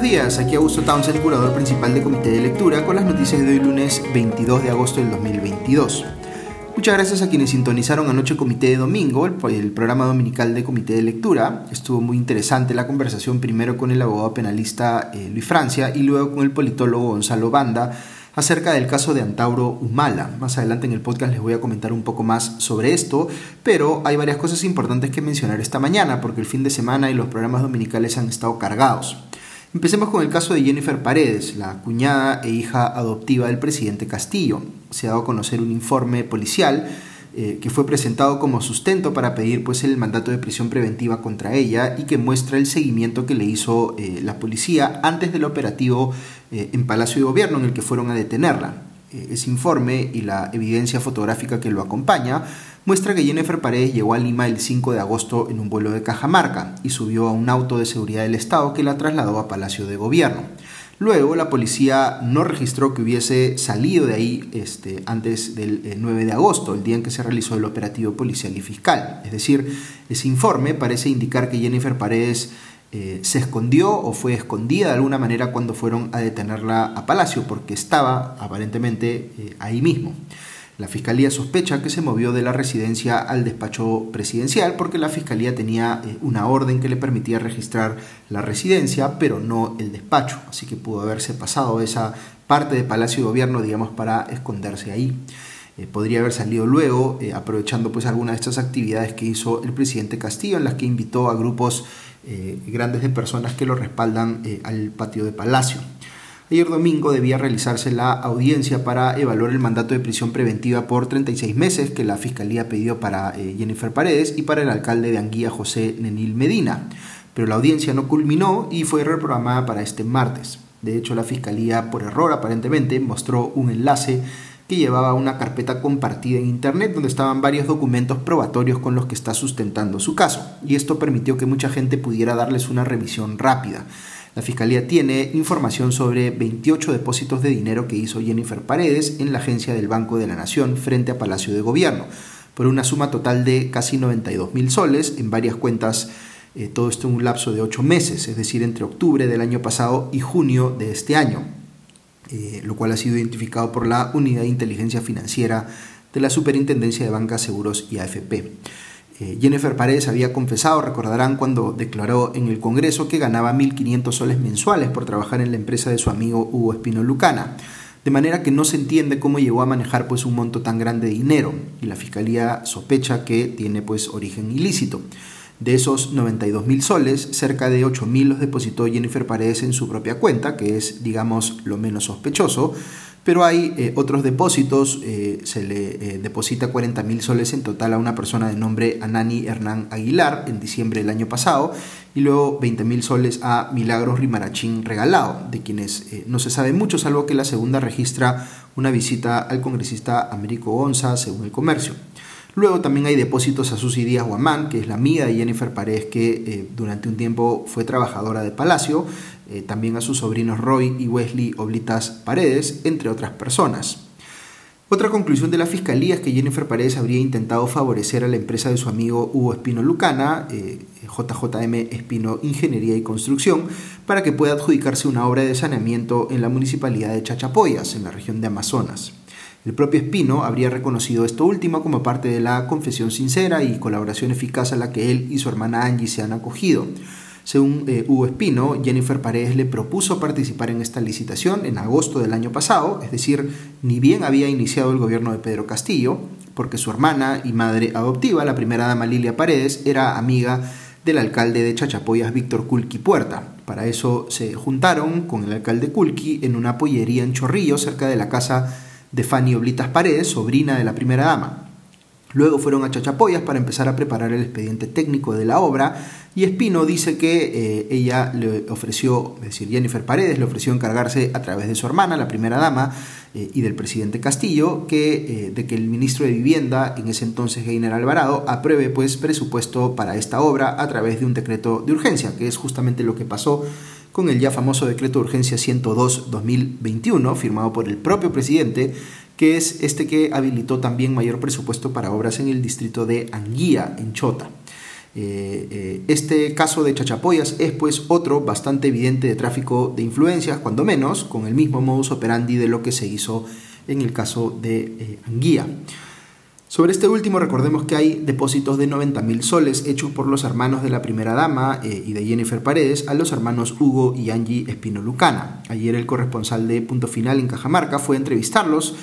Buenos días, aquí Augusto Townsend, curador principal de Comité de Lectura, con las noticias de hoy lunes 22 de agosto del 2022. Muchas gracias a quienes sintonizaron anoche Comité de Domingo, el, programa dominical de Comité de Lectura. Estuvo muy interesante la conversación primero con el abogado penalista eh, Luis Francia y luego con el politólogo Gonzalo Banda acerca del caso de Antauro Humala. Más adelante en el podcast les voy a comentar un poco más sobre esto, pero hay varias cosas importantes que mencionar esta mañana porque el fin de semana y los programas dominicales han estado cargados. Empecemos con el caso de Jennifer Paredes, la cuñada e hija adoptiva del presidente Castillo. Se ha dado a conocer un informe policial eh, que fue presentado como sustento para pedir pues, el mandato de prisión preventiva contra ella y que muestra el seguimiento que le hizo eh, la policía antes del operativo eh, en Palacio de Gobierno en el que fueron a detenerla. ese informe y la evidencia fotográfica que lo acompaña muestra que Jennifer Paredes llegó a Lima el 5 de agosto en un vuelo de Cajamarca y subió a un auto de seguridad del Estado que la trasladó a Palacio de Gobierno. Luego la policía no registró que hubiese salido de ahí este, antes del 9 de agosto, el día en que se realizó el operativo policial y fiscal. Es decir, ese informe parece indicar que Jennifer Paredes eh, se escondió o fue escondida de alguna manera cuando fueron a detenerla a Palacio, porque estaba aparentemente eh, ahí mismo. La Fiscalía sospecha que se movió de la residencia al despacho presidencial porque la Fiscalía tenía eh, una orden que le permitía registrar la residencia, pero no el despacho. Así que pudo haberse pasado esa parte de Palacio de Gobierno, digamos, para esconderse ahí. Eh, podría haber salido luego, eh, aprovechando pues algunas de estas actividades que hizo el presidente Castillo, en las que invitó a grupos grandes de personas que lo respaldan al patio de Palacio. Ayer domingo debía realizarse la audiencia para evaluar el mandato de prisión preventiva por 36 meses que la Fiscalía pidió para eh, Jennifer Paredes y para el alcalde de Anguía, José Nenil Medina. Pero la audiencia no culminó y fue reprogramada para este martes. De hecho, la Fiscalía, por error aparentemente, mostró un enlace que llevaba una carpeta compartida en Internet donde estaban varios documentos probatorios con los que está sustentando su caso. Y esto permitió que mucha gente pudiera darles una revisión rápida. La Fiscalía tiene información sobre 28 depósitos de dinero que hizo Jennifer Paredes en la agencia del Banco de la Nación frente a Palacio de Gobierno, por una suma total de casi 92 mil soles en varias cuentas, eh, todo esto en un lapso de 8 meses, es decir, entre octubre del año pasado y junio de este año, eh, lo cual ha sido identificado por la Unidad de Inteligencia Financiera de la Superintendencia de Bancas, Seguros y AFP. Eh, Jennifer Paredes había confesado, recordarán, cuando declaró en el Congreso que ganaba 1.500 soles mensuales por trabajar en la empresa de su amigo Hugo Espino Lucana. De manera que no se entiende cómo llegó a manejar pues, un monto tan grande de dinero y la Fiscalía sospecha que tiene pues, origen ilícito. De esos 92 mil soles, cerca de 8 mil los depositó Jennifer Paredes en su propia cuenta, que es, digamos, lo menos sospechoso, pero hay eh, otros depósitos, eh, se le eh, deposita 40 mil soles en total a una persona de nombre Anani Hernán Aguilar en diciembre del año pasado y luego 20 mil soles a Milagros Rimarachín Regalado, de quienes no se sabe mucho salvo que la segunda registra una visita al congresista Américo Gonza según el comercio. Luego también hay depósitos a Susi Díaz Guamán, que es la amiga de Jennifer Paredes, que durante un tiempo fue trabajadora de Palacio, eh, también a sus sobrinos Roy y Wesley Oblitas Paredes, entre otras personas. Otra conclusión de la fiscalía es que Jennifer Paredes habría intentado favorecer a la empresa de su amigo Hugo Espino Lucana, JJM eh, Espino Ingeniería y Construcción, para que pueda adjudicarse una obra de saneamiento en la municipalidad de Chachapoyas, en la región de Amazonas. El propio Espino habría reconocido esto último como parte de la confesión sincera y colaboración eficaz a la que él y su hermana Angie se han acogido. Según eh, Hugo Espino, Jennifer Paredes le propuso participar en esta licitación en agosto del año pasado, es decir, ni bien había iniciado el gobierno de Pedro Castillo, porque su hermana y madre adoptiva, la primera dama Lilia Paredes, era amiga del alcalde de Chachapoyas, Víctor Culqui Puerta. Para eso se juntaron con el alcalde Culqui en una pollería en Chorrillo, cerca de la casa de Fanny Oblitas Paredes, sobrina de la primera dama. Luego fueron a Chachapoyas para empezar a preparar el expediente técnico de la obra y Espino dice que eh, ella le ofreció, es decir, Jennifer Paredes le ofreció encargarse a través de su hermana, la primera dama, eh, y del presidente Castillo, que, eh, de que el ministro de Vivienda, en ese entonces Heiner Alvarado, apruebe pues presupuesto para esta obra a través de un decreto de urgencia, que es justamente lo que pasó con el ya famoso decreto de urgencia 102-2021, firmado por el propio presidente, que es este que habilitó también mayor presupuesto para obras en el distrito de Anguía, en Chota. este caso de Chachapoyas es pues otro bastante evidente de tráfico de influencias, cuando menos, con el mismo modus operandi de lo que se hizo en el caso de Anguía. Sobre este último recordemos que hay depósitos de 90.000 soles hechos por los hermanos de la primera dama eh, y de Jennifer Paredes a los hermanos Hugo y Angie Espino Lucana. Ayer el corresponsal de Punto Final en Cajamarca fue a entrevistarlos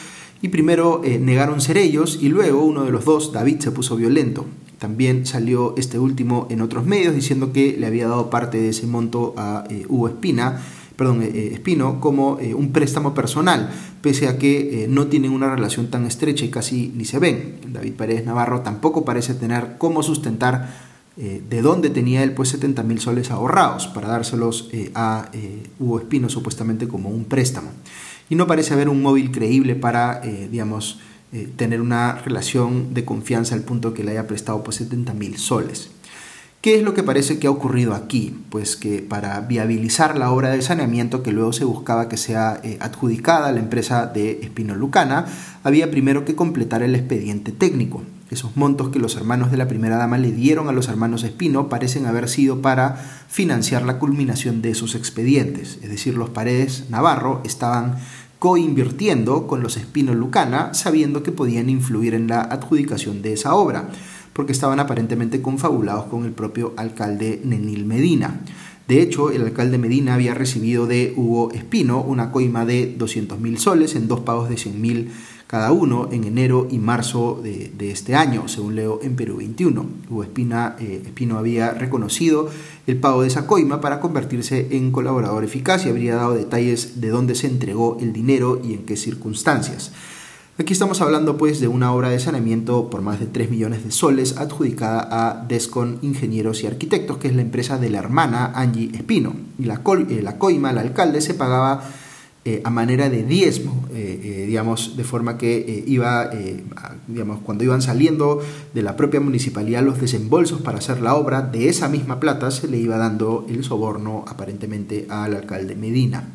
y primero eh, negaron ser ellos y luego uno de los dos, David, se puso violento. También salió este último en otros medios diciendo que le había dado parte de ese monto a eh, Hugo Espina perdón, eh, Espino como un préstamo personal, pese a que no tienen una relación tan estrecha y casi ni se ven. David Pérez Navarro tampoco parece tener cómo sustentar de dónde tenía él pues 70 mil soles ahorrados para dárselos a Hugo Espino supuestamente como un préstamo. Y no parece haber un móvil creíble para, digamos, tener una relación de confianza al punto que le haya prestado pues 70 mil soles. ¿Qué es lo que parece que ha ocurrido aquí? Pues que para viabilizar la obra de saneamiento que luego se buscaba que sea eh, adjudicada a la empresa de Espino Lucana, había primero que completar el expediente técnico. Esos montos que los hermanos de la primera dama le dieron a los hermanos Espino parecen haber sido para financiar la culminación de esos expedientes. Es decir, los paredes Navarro estaban coinvirtiendo con los Espino Lucana sabiendo que podían influir en la adjudicación de esa obra porque estaban aparentemente confabulados con el propio alcalde Nenil Medina. De hecho, el alcalde Medina había recibido de Hugo Espino una coima de 200.000 soles en dos pagos de 100.000 cada uno en enero y marzo de, este año, según leo en Perú 21. Hugo Espina, eh, Espino había reconocido el pago de esa coima para convertirse en colaborador eficaz y habría dado detalles de dónde se entregó el dinero y en qué circunstancias. Aquí estamos hablando pues de una obra de saneamiento por más de 3 millones de soles adjudicada a Descon Ingenieros y Arquitectos, que es la empresa de la hermana Angie Espino. Y la, eh, la coima al alcalde se pagaba eh, a manera de diezmo, eh, digamos, de forma que iba, digamos, cuando iban saliendo de la propia municipalidad los desembolsos para hacer la obra, de esa misma plata se le iba dando el soborno aparentemente al alcalde Medina.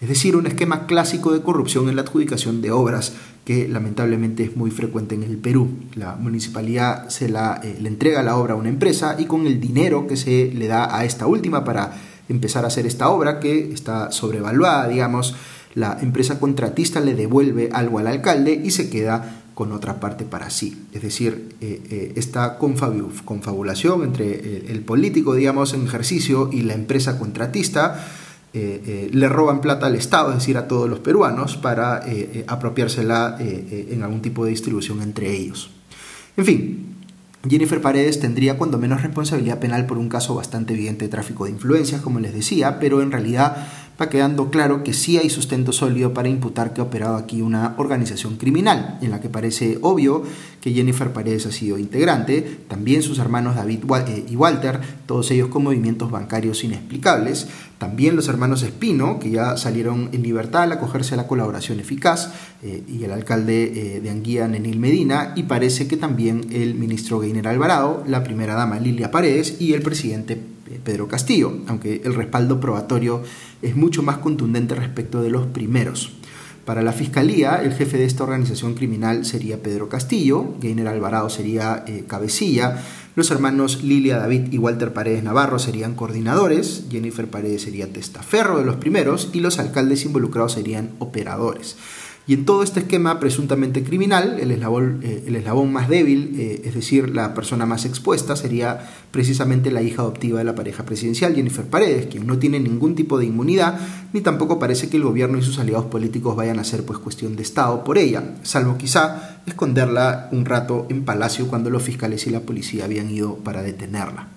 Es decir, un esquema clásico de corrupción en la adjudicación de obras que lamentablemente es muy frecuente en el Perú. La municipalidad se la, eh, le entrega la obra a una empresa y con el dinero que se le da a esta última para empezar a hacer esta obra que está sobrevaluada, digamos, la empresa contratista le devuelve algo al alcalde y se queda con otra parte para sí. Es decir, eh, eh, esta confabulación entre el político, digamos, en ejercicio y la empresa contratista eh, le roban plata al Estado, es decir, a todos los peruanos, para apropiársela en algún tipo de distribución entre ellos. En fin, Jennifer Paredes tendría cuando menos responsabilidad penal por un caso bastante evidente de tráfico de influencias, como les decía, pero en realidad va quedando claro que sí hay sustento sólido para imputar que ha operado aquí una organización criminal, en la que parece obvio que Jennifer Paredes ha sido integrante, también sus hermanos David y Walter, todos ellos con movimientos bancarios inexplicables, también los hermanos Espino, que ya salieron en libertad al acogerse a la colaboración eficaz, eh, y el alcalde eh, de Anguía, Nenil Medina, y parece que también el ministro Gainer Alvarado, la primera dama Lilia Paredes y el presidente eh, Pedro Castillo, aunque el respaldo probatorio es mucho más contundente respecto de los primeros. Para la Fiscalía, el jefe de esta organización criminal sería Pedro Castillo, Gainer Alvarado sería cabecilla, los hermanos Lilia David y Walter Paredes Navarro serían coordinadores, Jennifer Paredes sería testaferro de los primeros y los alcaldes involucrados serían operadores. Y en todo este esquema presuntamente criminal, el eslabón, eh, más débil, eh, es decir, la persona más expuesta, sería precisamente la hija adoptiva de la pareja presidencial, Jennifer Paredes, quien no tiene ningún tipo de inmunidad, ni tampoco parece que el gobierno y sus aliados políticos vayan a ser pues cuestión de Estado por ella, salvo quizá esconderla un rato en Palacio cuando los fiscales y la policía habían ido para detenerla.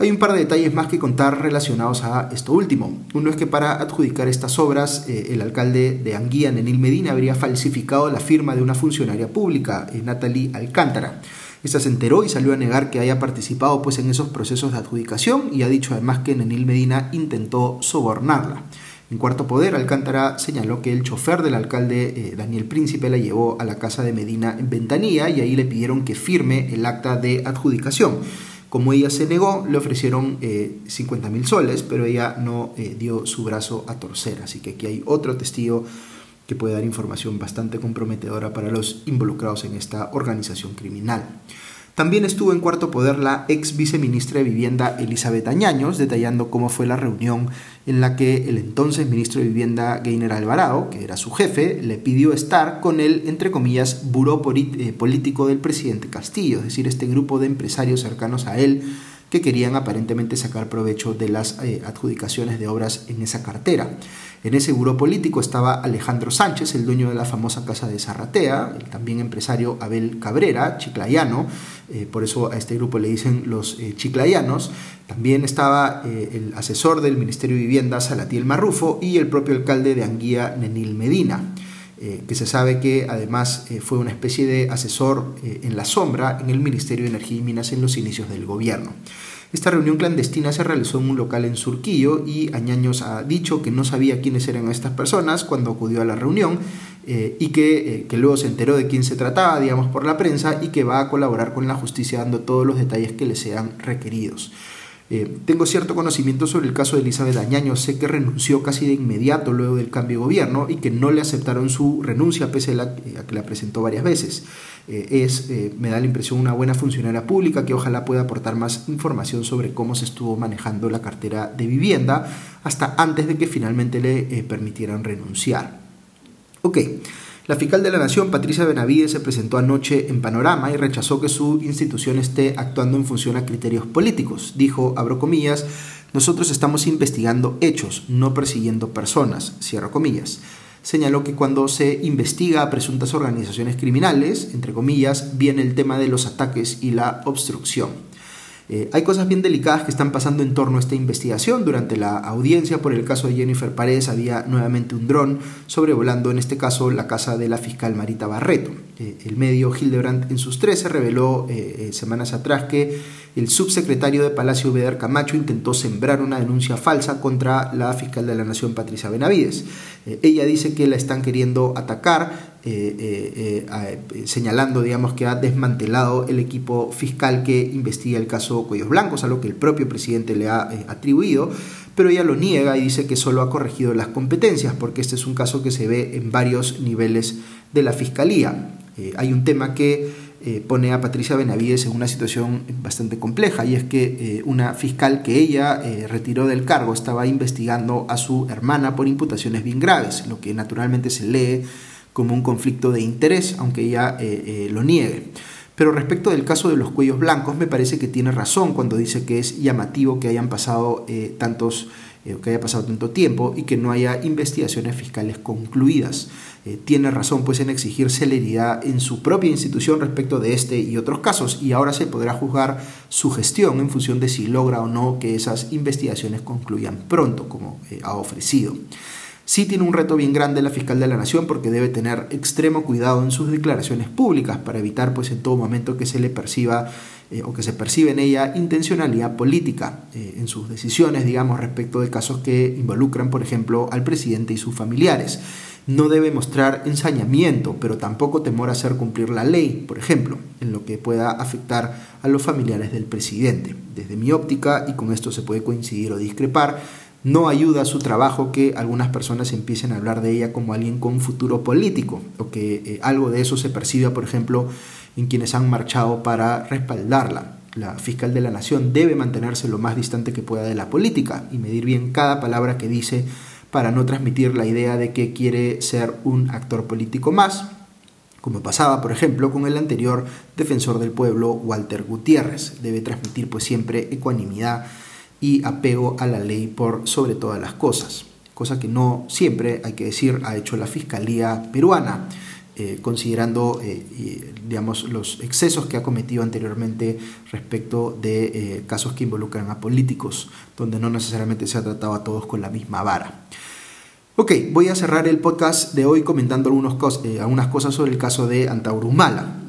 Hay un par de detalles más que contar relacionados a esto último. Uno es que para adjudicar estas obras, eh, el alcalde de Anguía, Nenil Medina, habría falsificado la firma de una funcionaria pública, eh, Natalie Alcántara. Esta se enteró y salió a negar que haya participado pues, en esos procesos de adjudicación y ha dicho además que Nenil Medina intentó sobornarla. En cuarto poder, Alcántara señaló que el chofer del alcalde eh, Daniel Príncipe la llevó a la casa de Medina en Ventanilla y ahí le pidieron que firme el acta de adjudicación. Como ella se negó, le ofrecieron 50 eh, mil soles, pero ella no eh, dio su brazo a torcer. Así que aquí hay otro testigo que puede dar información bastante comprometedora para los involucrados en esta organización criminal. También estuvo en cuarto poder la ex viceministra de Vivienda Elizabeth Añaños, detallando cómo fue la reunión en la que el entonces ministro de Vivienda Gainer Alvarado, que era su jefe, le pidió estar con el, entre comillas, buró eh, político del presidente Castillo, es decir, este grupo de empresarios cercanos a él que querían aparentemente sacar provecho de las eh, adjudicaciones de obras en esa cartera. En ese buró político estaba Alejandro Sánchez, el dueño de la famosa casa de Zarratea, el también empresario Abel Cabrera, chiclayano, eh, por eso a este grupo le dicen los eh, chiclayanos. También estaba el asesor del Ministerio de Vivienda, Salatiel Marrufo, y el propio alcalde de Anguía, Nenil Medina. Que se sabe que además fue una especie de asesor en la sombra en el Ministerio de Energía y Minas en los inicios del gobierno. Esta reunión clandestina se realizó en un local en Surquillo y Añaños ha dicho que no sabía quiénes eran estas personas cuando acudió a la reunión eh, y que, eh, que, luego se enteró de quién se trataba, digamos, por la prensa y que va a colaborar con la justicia dando todos los detalles que le sean requeridos. Eh, tengo cierto conocimiento sobre el caso de Elizabeth Añaño, sé que renunció casi de inmediato luego del cambio de gobierno y que no le aceptaron su renuncia pese a, que la presentó varias veces. Eh, es, eh, me da la impresión, una buena funcionaria pública que ojalá pueda aportar más información sobre cómo se estuvo manejando la cartera de vivienda hasta antes de que finalmente le permitieran renunciar. Ok. La fiscal de la Nación, Patricia Benavides, se presentó anoche en Panorama y rechazó que su institución esté actuando en función a criterios políticos. Dijo, abro comillas, nosotros estamos investigando hechos, no persiguiendo personas, cierro comillas. Señaló que cuando se investiga a presuntas organizaciones criminales, entre comillas, viene el tema de los ataques y la obstrucción. Eh, hay cosas bien delicadas que están pasando en torno a esta investigación. Durante la audiencia por el caso de Jennifer Paredes había nuevamente un dron sobrevolando en este caso la casa de la fiscal Marita Barreto. Eh, el medio Hildebrand en sus 13 reveló eh, semanas atrás que el subsecretario de Palacio Beder Camacho intentó sembrar una denuncia falsa contra la fiscal de la Nación Patricia Benavides. ella dice que la están queriendo atacar eh, eh, eh, señalando digamos, que ha desmantelado el equipo fiscal que investiga el caso Cuellos Blancos, a lo que el propio presidente le ha atribuido, pero ella lo niega y dice que solo ha corregido las competencias, porque este es un caso que se ve en varios niveles de la fiscalía. hay un tema que pone a Patricia Benavides en una situación bastante compleja y es que una fiscal que ella retiró del cargo estaba investigando a su hermana por imputaciones bien graves, lo que naturalmente se lee como un conflicto de interés, aunque ella eh, eh, lo niegue. Pero respecto del caso de los cuellos blancos, me parece que tiene razón cuando dice que es llamativo que hayan pasado eh, tantos que haya pasado tanto tiempo y que no haya investigaciones fiscales concluidas. Tiene razón pues en exigir celeridad en su propia institución respecto de este y otros casos y ahora se podrá juzgar su gestión en función de si logra o no que esas investigaciones concluyan pronto como ha ofrecido. Sí tiene un reto bien grande la fiscal de la Nación porque debe tener extremo cuidado en sus declaraciones públicas para evitar pues en todo momento que se le perciba eh, o que se percibe en ella intencionalidad política eh, en sus decisiones, digamos, respecto de casos que involucran, por ejemplo, al presidente y sus familiares. No debe mostrar ensañamiento, pero tampoco temor a hacer cumplir la ley, por ejemplo, en lo que pueda afectar a los familiares del presidente. Desde mi óptica, y con esto se puede coincidir o discrepar, no ayuda a su trabajo que algunas personas empiecen a hablar de ella como alguien con futuro político o que eh, algo de eso se perciba, por ejemplo, en quienes han marchado para respaldarla. La fiscal de la nación debe mantenerse lo más distante que pueda de la política y medir bien cada palabra que dice para no transmitir la idea de que quiere ser un actor político más, como pasaba, por ejemplo, con el anterior defensor del pueblo, Walter Gutiérrez. Debe transmitir pues siempre ecuanimidad y apego a la ley por sobre todas las cosas, cosa que no siempre, hay que decir, ha hecho la Fiscalía peruana, eh, considerando eh, digamos, los excesos que ha cometido anteriormente respecto de eh, casos que involucran a políticos, donde no necesariamente se ha tratado a todos con la misma vara. Ok, voy a cerrar el podcast de hoy comentando algunos algunas cosas sobre el caso de Antaurumala.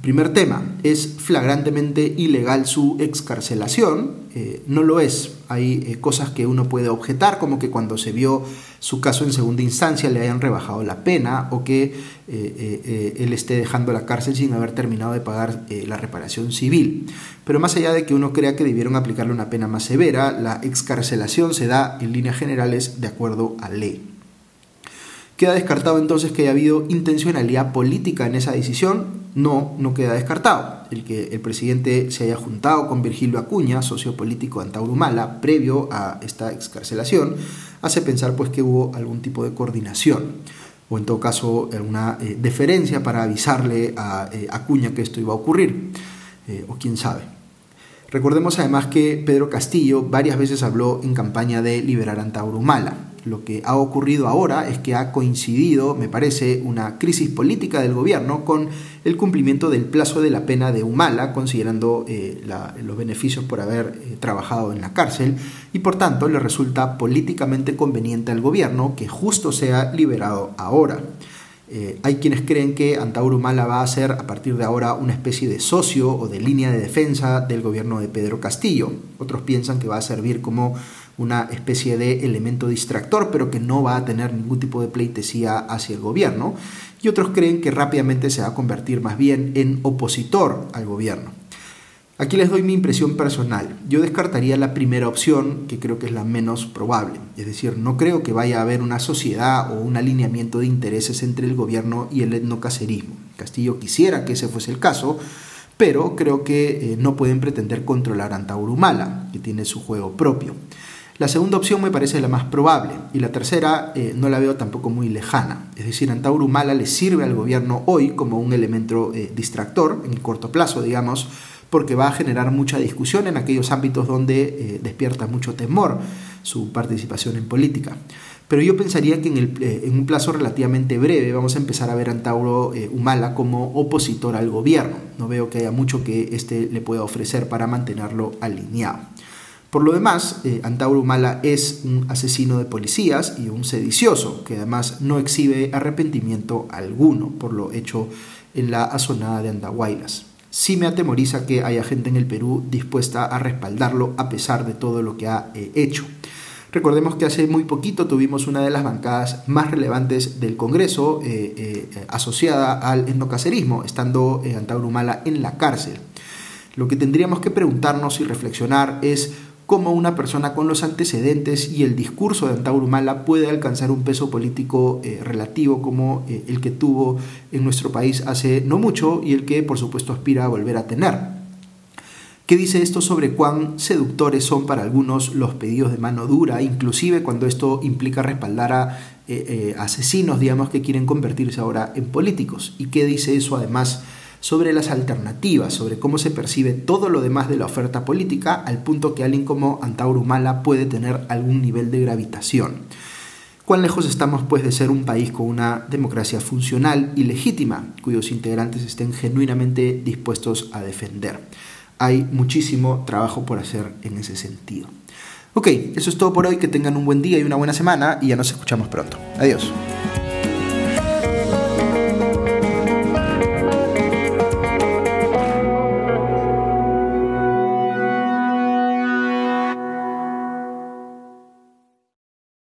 Primer tema, ¿es flagrantemente ilegal su excarcelación? Eh, no lo es. Hay eh, cosas que uno puede objetar, como que cuando se vio su caso en segunda instancia le hayan rebajado la pena o que eh, él esté dejando la cárcel sin haber terminado de pagar la reparación civil. Pero más allá de que uno crea que debieron aplicarle una pena más severa, la excarcelación se da en líneas generales de acuerdo a ley. ¿Queda descartado entonces que haya habido intencionalidad política en esa decisión? No, no queda descartado. El que el presidente se haya juntado con Virgilio Acuña, socio político de Antaurumala, previo a esta excarcelación, hace pensar pues que hubo algún tipo de coordinación o en todo caso alguna eh, deferencia para avisarle a eh, Acuña que esto iba a ocurrir, eh, o quién sabe. Recordemos además que Pedro Castillo varias veces habló en campaña de liberar Antaurumala. Lo que ha ocurrido ahora es que ha coincidido, me parece, una crisis política del gobierno con el cumplimiento del plazo de la pena de Humala, considerando eh, los beneficios por haber eh, trabajado en la cárcel, y por tanto le resulta políticamente conveniente al gobierno que justo sea liberado ahora. Eh, hay quienes creen que Antauro Humala va a ser a partir de ahora una especie de socio o de línea de defensa del gobierno de Pedro Castillo. Otros piensan que va a servir como una especie de elemento distractor, pero que no va a tener ningún tipo de pleitesía hacia el gobierno. Y otros creen que rápidamente se va a convertir más bien en opositor al gobierno. Aquí les doy mi impresión personal. Yo descartaría la primera opción, que creo que es la menos probable. Es decir, no creo que vaya a haber una sociedad o un alineamiento de intereses entre el gobierno y el etnocacerismo. Castillo quisiera que ese fuese el caso, pero creo que eh, no pueden pretender controlar a Antaurumala, que tiene su juego propio. La segunda opción me parece la más probable y la tercera eh, no la veo tampoco muy lejana. Es decir, Antauro Humala le sirve al gobierno hoy como un elemento eh, distractor, en corto plazo, digamos, porque va a generar mucha discusión en aquellos ámbitos donde eh, despierta mucho temor su participación en política. Pero yo pensaría que en, un plazo relativamente breve vamos a empezar a ver a Antauro Humala como opositor al gobierno. No veo que haya mucho que éste le pueda ofrecer para mantenerlo alineado. Por lo demás, eh, Antauro Humala es un asesino de policías y un sedicioso, que además no exhibe arrepentimiento alguno por lo hecho en la azonada de Andahuaylas. Sí me atemoriza que haya gente en el Perú dispuesta a respaldarlo a pesar de todo lo que ha eh, hecho. Recordemos que hace muy poquito tuvimos una de las bancadas más relevantes del Congreso eh, asociada al etnocacerismo, estando Antauro Humala en la cárcel. Lo que tendríamos que preguntarnos y reflexionar es cómo una persona con los antecedentes y el discurso de Antauro Humala puede alcanzar un peso político eh, relativo como eh, el que tuvo en nuestro país hace no mucho y el que por supuesto aspira a volver a tener. ¿Qué dice esto sobre cuán seductores son para algunos los pedidos de mano dura, inclusive cuando esto implica respaldar a eh, asesinos, digamos, que quieren convertirse ahora en políticos? ¿Y qué dice eso además sobre las alternativas, sobre cómo se percibe todo lo demás de la oferta política, al punto que alguien como Antauro Humala puede tener algún nivel de gravitación. ¿Cuán lejos estamos pues de ser un país con una democracia funcional y legítima, cuyos integrantes estén genuinamente dispuestos a defender? Hay muchísimo trabajo por hacer en ese sentido. Ok, eso es todo por hoy, que tengan un buen día y una buena semana y ya nos escuchamos pronto. Adiós.